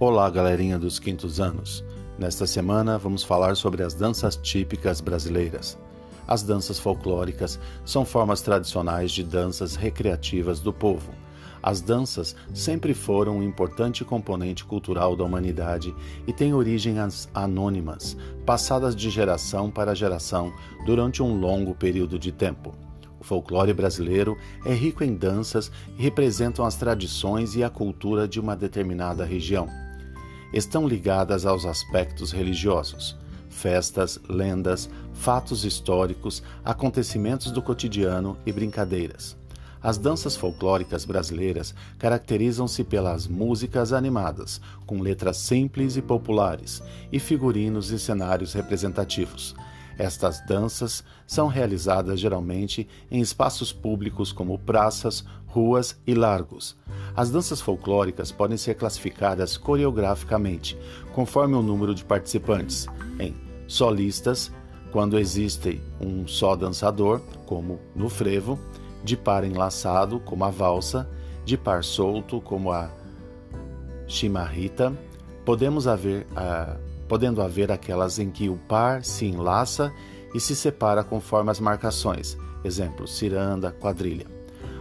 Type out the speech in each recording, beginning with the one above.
Olá, galerinha dos quintos anos. Nesta semana vamos falar sobre as danças típicas brasileiras. As danças folclóricas são formas tradicionais de danças recreativas do povo. As danças sempre foram um importante componente cultural da humanidade e têm origens anônimas, passadas de geração para geração durante um longo período de tempo. O folclore brasileiro é rico em danças e representam as tradições e a cultura de uma determinada região estão ligadas aos aspectos religiosos, festas, lendas, fatos históricos, acontecimentos do cotidiano e brincadeiras. As danças folclóricas brasileiras caracterizam-se pelas músicas animadas, com letras simples e populares, e figurinos e cenários representativos. Estas danças são realizadas geralmente em espaços públicos como praças, ruas e largos. As danças folclóricas podem ser classificadas coreograficamente, conforme o número de participantes, em solistas, quando existe um só dançador, como no frevo, de par enlaçado, como a valsa, de par solto, como a chimarrita, podemos haver, uh, podendo haver aquelas em que o par se enlaça e se separa conforme as marcações, exemplo, ciranda, quadrilha.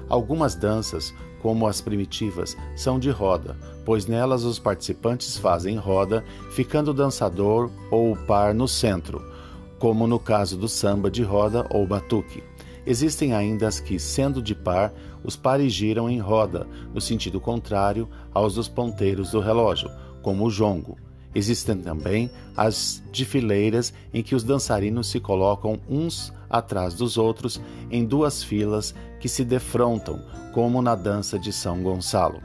Algumas danças, como as primitivas, são de roda, pois nelas os participantes fazem roda, ficando o dançador ou o par no centro, como no caso do samba de roda ou batuque. Existem ainda as que, sendo de par, os pares giram em roda, no sentido contrário aos dos ponteiros do relógio, como o jongo. Existem também as de fileiras em que os dançarinos se colocam uns atrás dos outros em duas filas que se defrontam, como na dança de São Gonçalo.